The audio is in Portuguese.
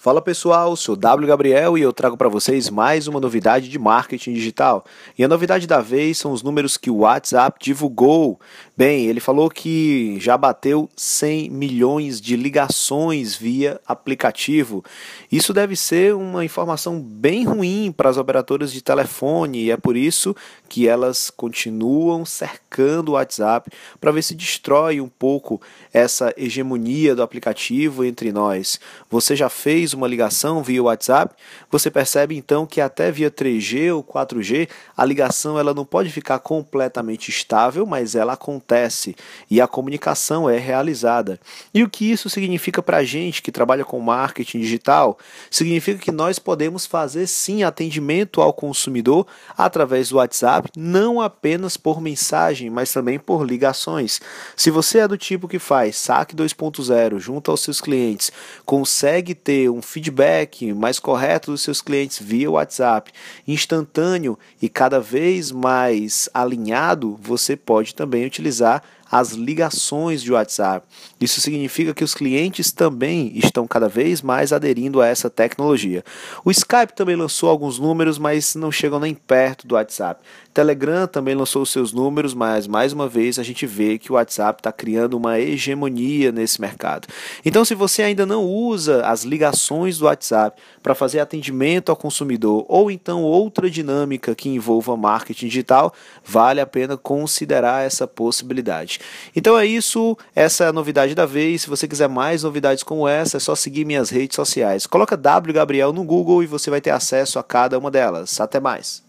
Fala pessoal, sou W Gabriel e eu trago para vocês mais uma novidade de marketing digital. E a novidade da vez são os números que o WhatsApp divulgou. Bem, ele falou que já bateu 100 milhões de ligações via aplicativo. Isso deve ser uma informação bem ruim para as operadoras de telefone e é por isso que elas continuam cercando o WhatsApp para ver se destrói um pouco essa hegemonia do aplicativo entre nós. Você já fez uma ligação via WhatsApp, você percebe então que até via 3G ou 4G, a ligação ela não pode ficar completamente estável, mas ela acontece e a comunicação é realizada. E o que isso significa para a gente que trabalha com marketing digital? Significa que nós podemos fazer sim atendimento ao consumidor através do WhatsApp, não apenas por mensagem, mas também por ligações. Se você é do tipo que faz saque 2.0 junto aos seus clientes, consegue ter um um feedback mais correto dos seus clientes via WhatsApp, instantâneo e cada vez mais alinhado, você pode também utilizar as ligações de WhatsApp. Isso significa que os clientes também estão cada vez mais aderindo a essa tecnologia. O Skype também lançou alguns números, mas não chegam nem perto do WhatsApp. Telegram também lançou seus números, mas mais uma vez a gente vê que o WhatsApp está criando uma hegemonia nesse mercado. Então, se você ainda não usa as ligações do WhatsApp para fazer atendimento ao consumidor ou então outra dinâmica que envolva marketing digital, vale a pena considerar essa possibilidade. Então é isso, essa é a novidade da vez. Se você quiser mais novidades como essa, é só seguir minhas redes sociais. Coloca W Gabriel no Google e você vai ter acesso a cada uma delas. Até mais.